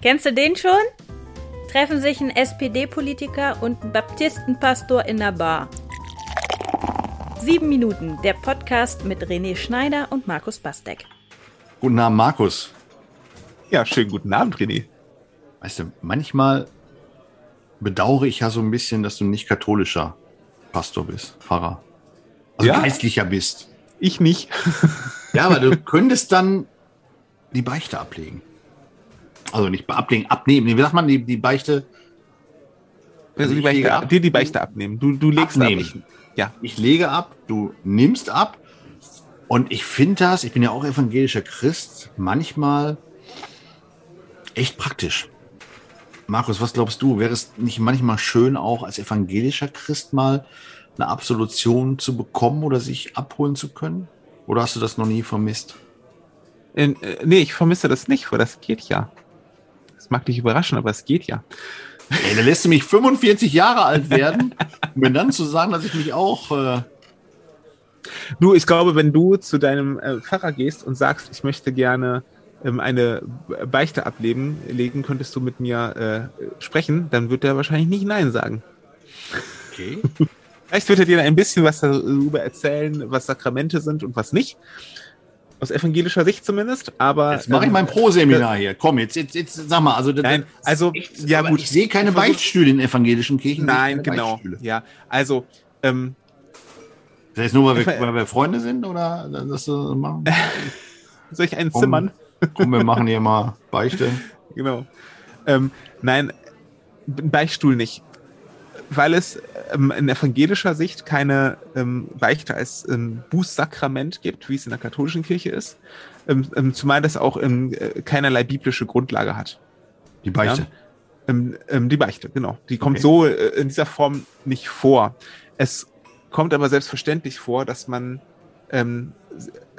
Kennst du den schon? Treffen sich ein SPD-Politiker und ein Baptistenpastor in der Bar. Sieben Minuten, der Podcast mit René Schneider und Markus Bastek. Guten Abend, Markus. Ja, schönen guten Abend, René. Weißt du, manchmal bedauere ich ja so ein bisschen, dass du nicht katholischer Pastor bist, Pfarrer. Also Ja? geistlicher bist. Ich nicht. Ja, aber du könntest dann die Beichte ablegen. Also nicht ablegen, abnehmen. Wie sagt man, die, die Beichte? Also die ich lege Beichte, ab. dir die Beichte abnehmen. Du, du legst Abnehmen. ab. Ich, ja. Ich lege ab, du nimmst ab. Und ich finde das, ich bin ja auch evangelischer Christ, manchmal echt praktisch. Markus, was glaubst du? Wäre es nicht manchmal schön, auch als evangelischer Christ mal eine Absolution zu bekommen oder sich abholen zu können? Oder hast du das noch nie vermisst? Äh, nee, ich vermisse das nicht, weil das geht ja. Das mag dich überraschen, aber es geht ja. Ey, da lässt du mich 45 Jahre alt werden, um mir dann zu sagen, dass ich mich auch. Äh, Du, ich glaube, wenn du zu deinem äh, Pfarrer gehst und sagst, ich möchte gerne ähm, eine Beichte ablegen, legen, könntest du mit mir äh, sprechen, dann wird er wahrscheinlich nicht Nein sagen. okay. Vielleicht wird er dir ein bisschen was darüber erzählen, was Sakramente sind und was nicht. Aus evangelischer Sicht zumindest, aber. Jetzt mache ich ähm, mein Pro-Seminar hier. Komm, jetzt, jetzt, jetzt sag mal. Also, das- Nein, also, echt- ja gut. Ich sehe keine Beichtstühle in evangelischen Kirchen. Nein, genau. Ja, also, ähm, Das heißt nur, weil wir, weil wir Freunde sind oder das so machen? soll ich einen Komm. zimmern? Komm, wir machen hier mal Beichte. Genau. Ähm, nein, ein Beichtstuhl nicht. Weil es ähm, in evangelischer Sicht keine ähm, Beichte als ähm, Bußsakrament gibt, wie es in der katholischen Kirche ist. Ähm, ähm, zumal das auch ähm, äh, keinerlei biblische Grundlage hat. Die Beichte. Ähm, die Beichte, genau. Die kommt Okay. so äh, in dieser Form nicht vor. Es kommt aber selbstverständlich vor, dass man äh,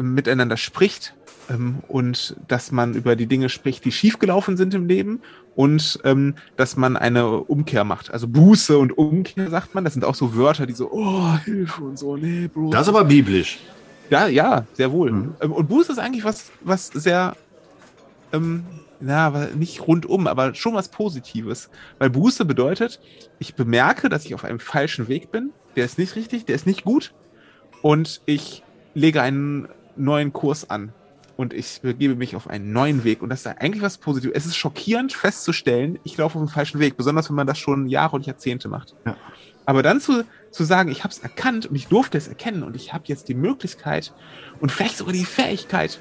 miteinander spricht ähm, und dass man über die Dinge spricht, die schiefgelaufen sind im Leben und ähm, dass man eine Umkehr macht. Also Buße und Umkehr sagt man. Das sind auch so Wörter, die so, oh, Hilfe und so, nee, Bro. Das ist aber biblisch. Ja, ja, sehr wohl. Mhm. Ähm, Und Buße ist eigentlich was, was sehr, ähm, na, nicht rundum, aber schon was Positives. Weil Buße bedeutet, ich bemerke, dass ich auf einem falschen Weg bin. Der ist nicht richtig, der ist nicht gut. Und ich lege einen neuen Kurs an. Und ich begebe mich auf einen neuen Weg. Und das ist eigentlich was Positives. Es ist schockierend festzustellen, ich laufe auf dem falschen Weg. Besonders wenn man das schon Jahre und Jahrzehnte macht. Ja. Aber dann zu, zu sagen, ich habe es erkannt und ich durfte es erkennen und ich habe jetzt die Möglichkeit und vielleicht sogar die Fähigkeit,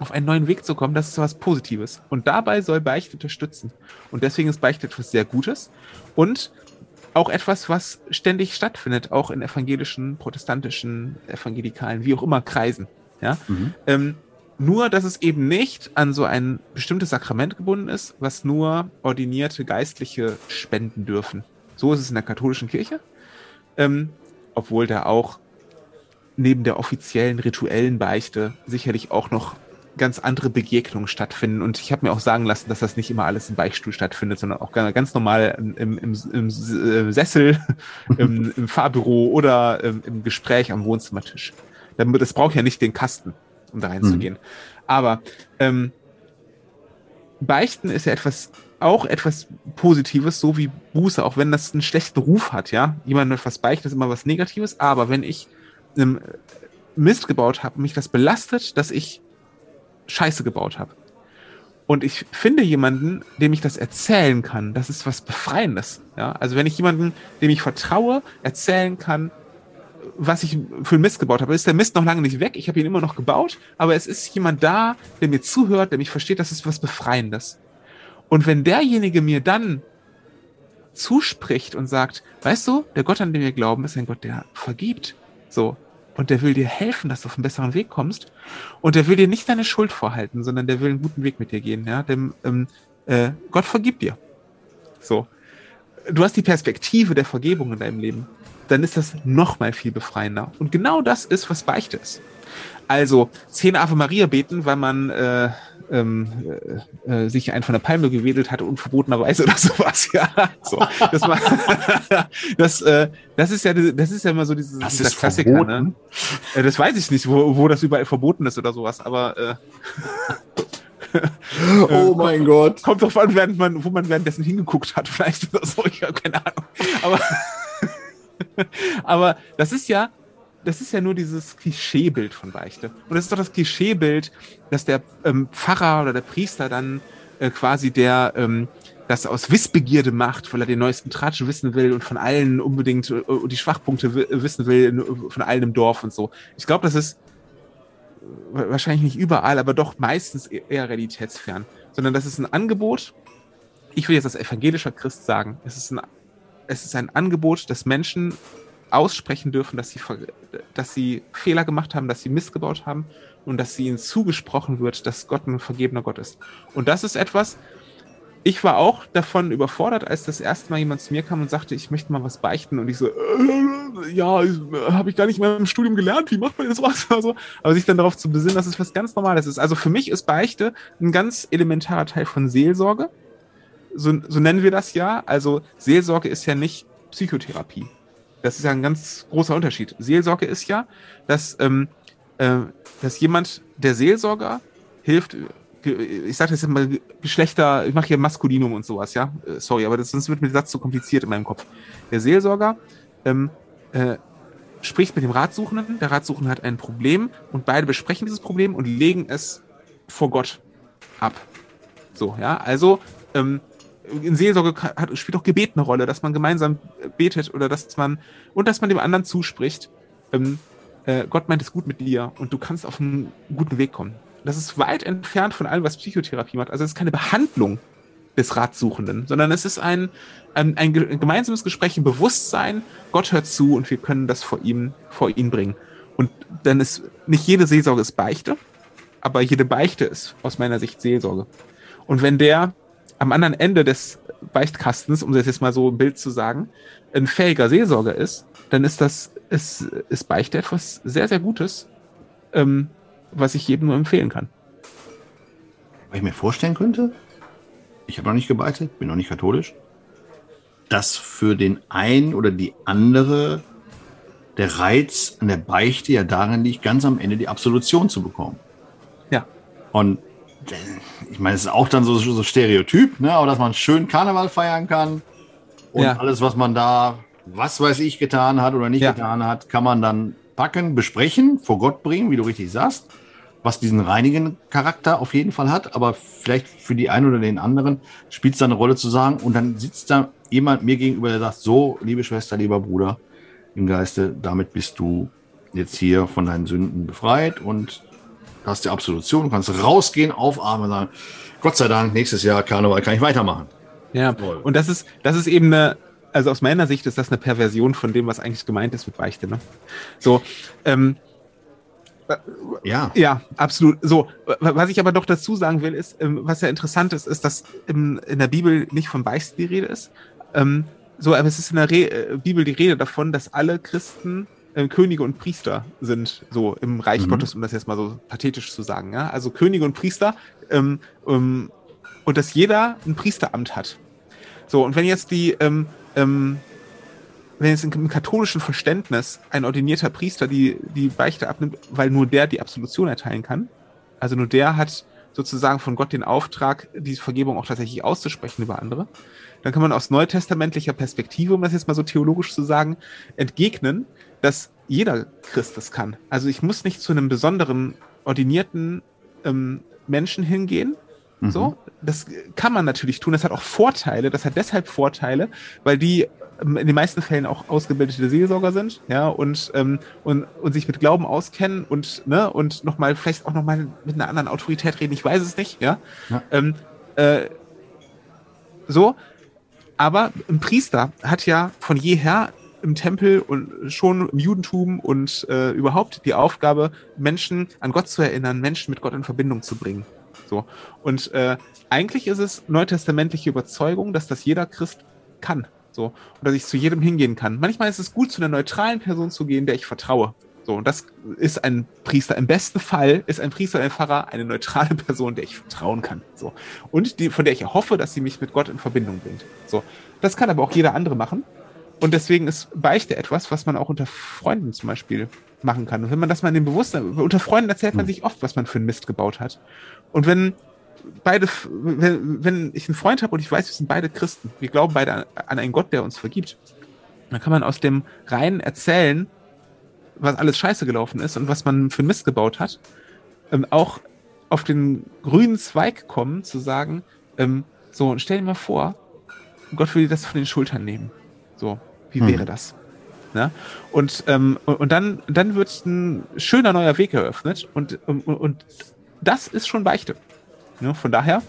auf einen neuen Weg zu kommen, das ist was Positives. Und dabei soll Beichte unterstützen. Und deswegen ist Beichte etwas sehr Gutes und auch etwas, was ständig stattfindet, auch in evangelischen, protestantischen, evangelikalen, wie auch immer Kreisen. Ja? Mhm. Ähm, nur, dass es eben nicht an so ein bestimmtes Sakrament gebunden ist, was nur ordinierte Geistliche spenden dürfen. So ist es in der katholischen Kirche. Ähm, obwohl da auch neben der offiziellen rituellen Beichte sicherlich auch noch ganz andere Begegnungen stattfinden. Und ich habe mir auch sagen lassen, dass das nicht immer alles im Beichtstuhl stattfindet, sondern auch ga- ganz normal im, im, im, im äh, Sessel, im, Fahrbüro oder im, Gespräch am Wohnzimmertisch. Das braucht ja nicht den Kasten, um da reinzugehen. Aber ähm, Beichten ist ja etwas, auch etwas Positives, so wie Buße, auch wenn das einen schlechten Ruf hat, ja. Jemand etwas beichten ist immer was Negatives, aber wenn ich ähm, Mist gebaut habe, mich das belastet, dass ich Scheiße gebaut habe. Und ich finde jemanden, dem ich das erzählen kann, das ist was Befreiendes. Ja? Also wenn ich jemanden, dem ich vertraue, erzählen kann, was ich für einen Mist gebaut habe, ist der Mist noch lange nicht weg. Ich habe ihn immer noch gebaut, aber es ist jemand da, der mir zuhört, der mich versteht, das ist was Befreiendes. Und wenn derjenige mir dann zuspricht und sagt, weißt du, der Gott, an den wir glauben, ist ein Gott, der vergibt. So. Und der will dir helfen, dass du auf einen besseren Weg kommst. Und der will dir nicht deine Schuld vorhalten, sondern der will einen guten Weg mit dir gehen. Ja? Dem, ähm, äh, Gott vergibt dir. So. Du hast die Perspektive der Vergebung in deinem Leben. Dann ist das noch mal viel befreiender. Und genau das ist, was Beichte ist. Also zehn Ave Maria beten, weil man äh, ähm, äh, äh, sich einen von der Palme gewedelt hatte, unverbotenerweise oder sowas. Ja, so. Das, war, das, äh, das ist ja, das ist ja immer so dieses Das dieser ist Klassiker. verboten? Ne? Äh, das weiß ich nicht, wo, wo das überall verboten ist oder sowas. Aber äh, oh mein Gott. Kommt drauf an, während man, wo man währenddessen hingeguckt hat, vielleicht oder so, ich habe keine Ahnung. Aber, aber das ist ja, das ist ja nur dieses Klischeebild von Beichte. Und das ist doch das Klischeebild, dass der ähm, Pfarrer oder der Priester dann äh, quasi der ähm, das aus Wissbegierde macht, weil er den neuesten Tratsch wissen will und von allen unbedingt äh, die Schwachpunkte wissen will, von allen im Dorf und so. Ich glaube, das ist wahrscheinlich nicht überall, aber doch meistens e-, eher realitätsfern, sondern das ist ein Angebot. Ich will jetzt als evangelischer Christ sagen, es ist ein, es ist ein Angebot, das Menschen aussprechen dürfen, dass sie, dass sie Fehler gemacht haben, dass sie missgebaut haben und dass sie ihnen zugesprochen wird, dass Gott ein vergebener Gott ist. Und das ist etwas, ich war auch davon überfordert, als das erste Mal jemand zu mir kam und sagte, ich möchte mal was beichten. Und ich so, äh, ja, habe ich gar nicht mehr im Studium gelernt, wie macht man das was? Also, aber sich dann darauf zu besinnen, dass es was ganz Normales ist. Also für mich ist Beichte ein ganz elementarer Teil von Seelsorge. So, so nennen wir das ja. Also Seelsorge ist ja nicht Psychotherapie. Das ist ja ein ganz großer Unterschied. Seelsorge ist ja, dass, ähm, äh, dass jemand, der Seelsorger, hilft, ich sage das jetzt mal Geschlechter, ich mache hier Maskulinum und sowas, ja. Äh, sorry, aber das, sonst wird mir der Satz zu kompliziert in meinem Kopf. Der Seelsorger ähm, äh, spricht mit dem Ratsuchenden, der Ratsuchende hat ein Problem und beide besprechen dieses Problem und legen es vor Gott ab. So, ja. Also ähm, in Seelsorge hat, spielt auch Gebet eine Rolle, dass man gemeinsam betet oder dass man und dass man dem anderen zuspricht. Ähm, äh, Gott meint es gut mit dir und du kannst auf einen guten Weg kommen. Das ist weit entfernt von allem, was Psychotherapie macht. Also es ist keine Behandlung des Ratsuchenden, sondern es ist ein, ein, ein gemeinsames Gespräch im Bewusstsein, Gott hört zu und wir können das vor ihm, vor ihn bringen. Und dann ist nicht jede Seelsorge ist Beichte, aber jede Beichte ist aus meiner Sicht Seelsorge. Und wenn der am anderen Ende des Beichtkastens, um das jetzt mal so im Bild zu sagen, ein fähiger Seelsorger ist, dann ist das, ist, ist Beichte etwas sehr, sehr Gutes, ähm, was ich jedem nur empfehlen kann. Was ich mir vorstellen könnte, ich habe noch nicht gebeichtet, bin noch nicht katholisch, dass für den einen oder die andere der Reiz an der Beichte ja darin liegt, ganz am Ende die Absolution zu bekommen. Ja. Und ich meine, es ist auch dann so, so Stereotyp, ne? aber dass man schön Karneval feiern kann und ja. alles, was man da, was weiß ich, getan hat oder nicht ja. getan hat, kann man dann packen, besprechen, vor Gott bringen, wie du richtig sagst was diesen reinigen Charakter auf jeden Fall hat, aber vielleicht für die einen oder den anderen spielt es da eine Rolle zu sagen und dann sitzt da jemand mir gegenüber, der sagt, so, liebe Schwester, lieber Bruder, im Geiste, damit bist du jetzt hier von deinen Sünden befreit und hast die Absolution, kannst rausgehen, aufatmen und sagen, Gott sei Dank, nächstes Jahr Karneval kann ich weitermachen. Ja, und das ist, das ist eben eine, also aus meiner Sicht ist das eine Perversion von dem, was eigentlich gemeint ist mit Beichte. Ne? So, ähm, ja. Ja, absolut. So, was ich aber doch dazu sagen will, ist, ähm, was ja interessant ist, ist, dass in der Bibel nicht von Beichten die Rede ist. Ähm, so, aber es ist in der Re äh, Bibel die Rede davon, dass alle Christen äh, Könige und Priester sind, so im Reich mhm. Gottes, um das jetzt mal so pathetisch zu sagen. Ja? Also Könige und Priester ähm, ähm, und dass jeder ein Priesteramt hat. So, und wenn jetzt die ähm, ähm, wenn jetzt im katholischen Verständnis ein ordinierter Priester die, die Beichte abnimmt, weil nur der die Absolution erteilen kann, also nur der hat sozusagen von Gott den Auftrag, diese Vergebung auch tatsächlich auszusprechen über andere, dann kann man aus neutestamentlicher Perspektive, um das jetzt mal so theologisch zu sagen, entgegnen, dass jeder Christ das kann. Also ich muss nicht zu einem besonderen ordinierten ähm, Menschen hingehen, mhm. so, das kann man natürlich tun. Das hat auch Vorteile. Das hat deshalb Vorteile, weil die ähm, in den meisten Fällen auch ausgebildete Seelsorger sind, ja, und, ähm, und, und sich mit Glauben auskennen und, ne, und nochmal, vielleicht auch nochmal mit einer anderen Autorität reden, ich weiß es nicht, ja. ja. Ähm, äh, so, aber ein Priester hat ja von jeher im Tempel und schon im Judentum und äh, überhaupt die Aufgabe, Menschen an Gott zu erinnern, Menschen mit Gott in Verbindung zu bringen. So. Und äh, eigentlich ist es neutestamentliche Überzeugung, dass das jeder Christ kann. So. Und dass ich zu jedem hingehen kann. Manchmal ist es gut, zu einer neutralen Person zu gehen, der ich vertraue. So, und das ist ein Priester. Im besten Fall ist ein Priester, ein Pfarrer eine neutrale Person, der ich vertrauen kann. So. Und die, von der ich hoffe, dass sie mich mit Gott in Verbindung bringt. So. Das kann aber auch jeder andere machen. Und deswegen ist Beichte etwas, was man auch unter Freunden zum Beispiel machen kann. Und wenn man das mal in dem Bewusstsein, unter Freunden erzählt man hm. sich oft, was man für einen Mist gebaut hat. Und wenn beide, wenn, wenn ich einen Freund habe und ich weiß, wir sind beide Christen, wir glauben beide an, an einen Gott, der uns vergibt, dann kann man aus dem Reinen erzählen, was alles scheiße gelaufen ist und was man für Mist gebaut hat, ähm, auch auf den grünen Zweig kommen, zu sagen, ähm, so, stell dir mal vor, Gott will dir das von den Schultern nehmen. So, wie hm. wäre das? Ne? Und, ähm, und dann, dann wird ein schöner neuer Weg eröffnet und, und, und das ist schon Beichte. Ne? Von daher,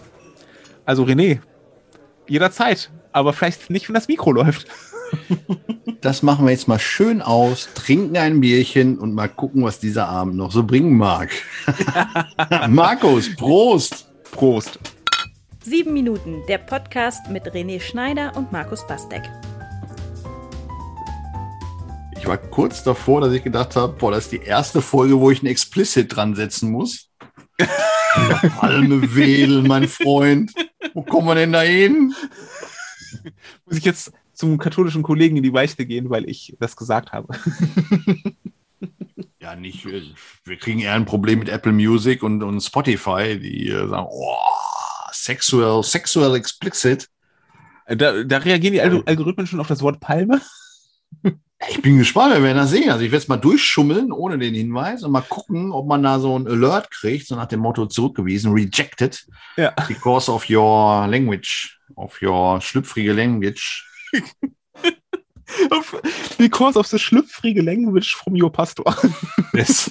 also René, jederzeit, aber vielleicht nicht, wenn das Mikro läuft. Das machen wir jetzt mal schön aus, trinken ein Bierchen und mal gucken, was dieser Abend noch so bringen mag. Markus, Prost! Prost! Sieben Minuten, der Podcast mit René Schneider und Markus Bastek. Ich war kurz davor, dass ich gedacht habe, boah, das ist die erste Folge, wo ich ein Explicit dran setzen muss. Palme wedeln, mein Freund. Wo kommen wir denn da hin? Muss ich jetzt zum katholischen Kollegen in die Beichte gehen, weil ich das gesagt habe? Ja, nicht. Wir kriegen eher ein Problem mit Apple Music und, und Spotify, die äh, sagen, oh, sexual, sexual explicit. Da, da reagieren die Algorithmen schon auf das Wort Palme? Ich bin gespannt, wir werden das sehen. Also ich werde es mal durchschummeln ohne den Hinweis und mal gucken, ob man da so ein Alert kriegt, so nach dem Motto zurückgewiesen, rejected, ja. because of your language, of your schlüpfrige language. because of the schlüpfrige language from your pastor. yes.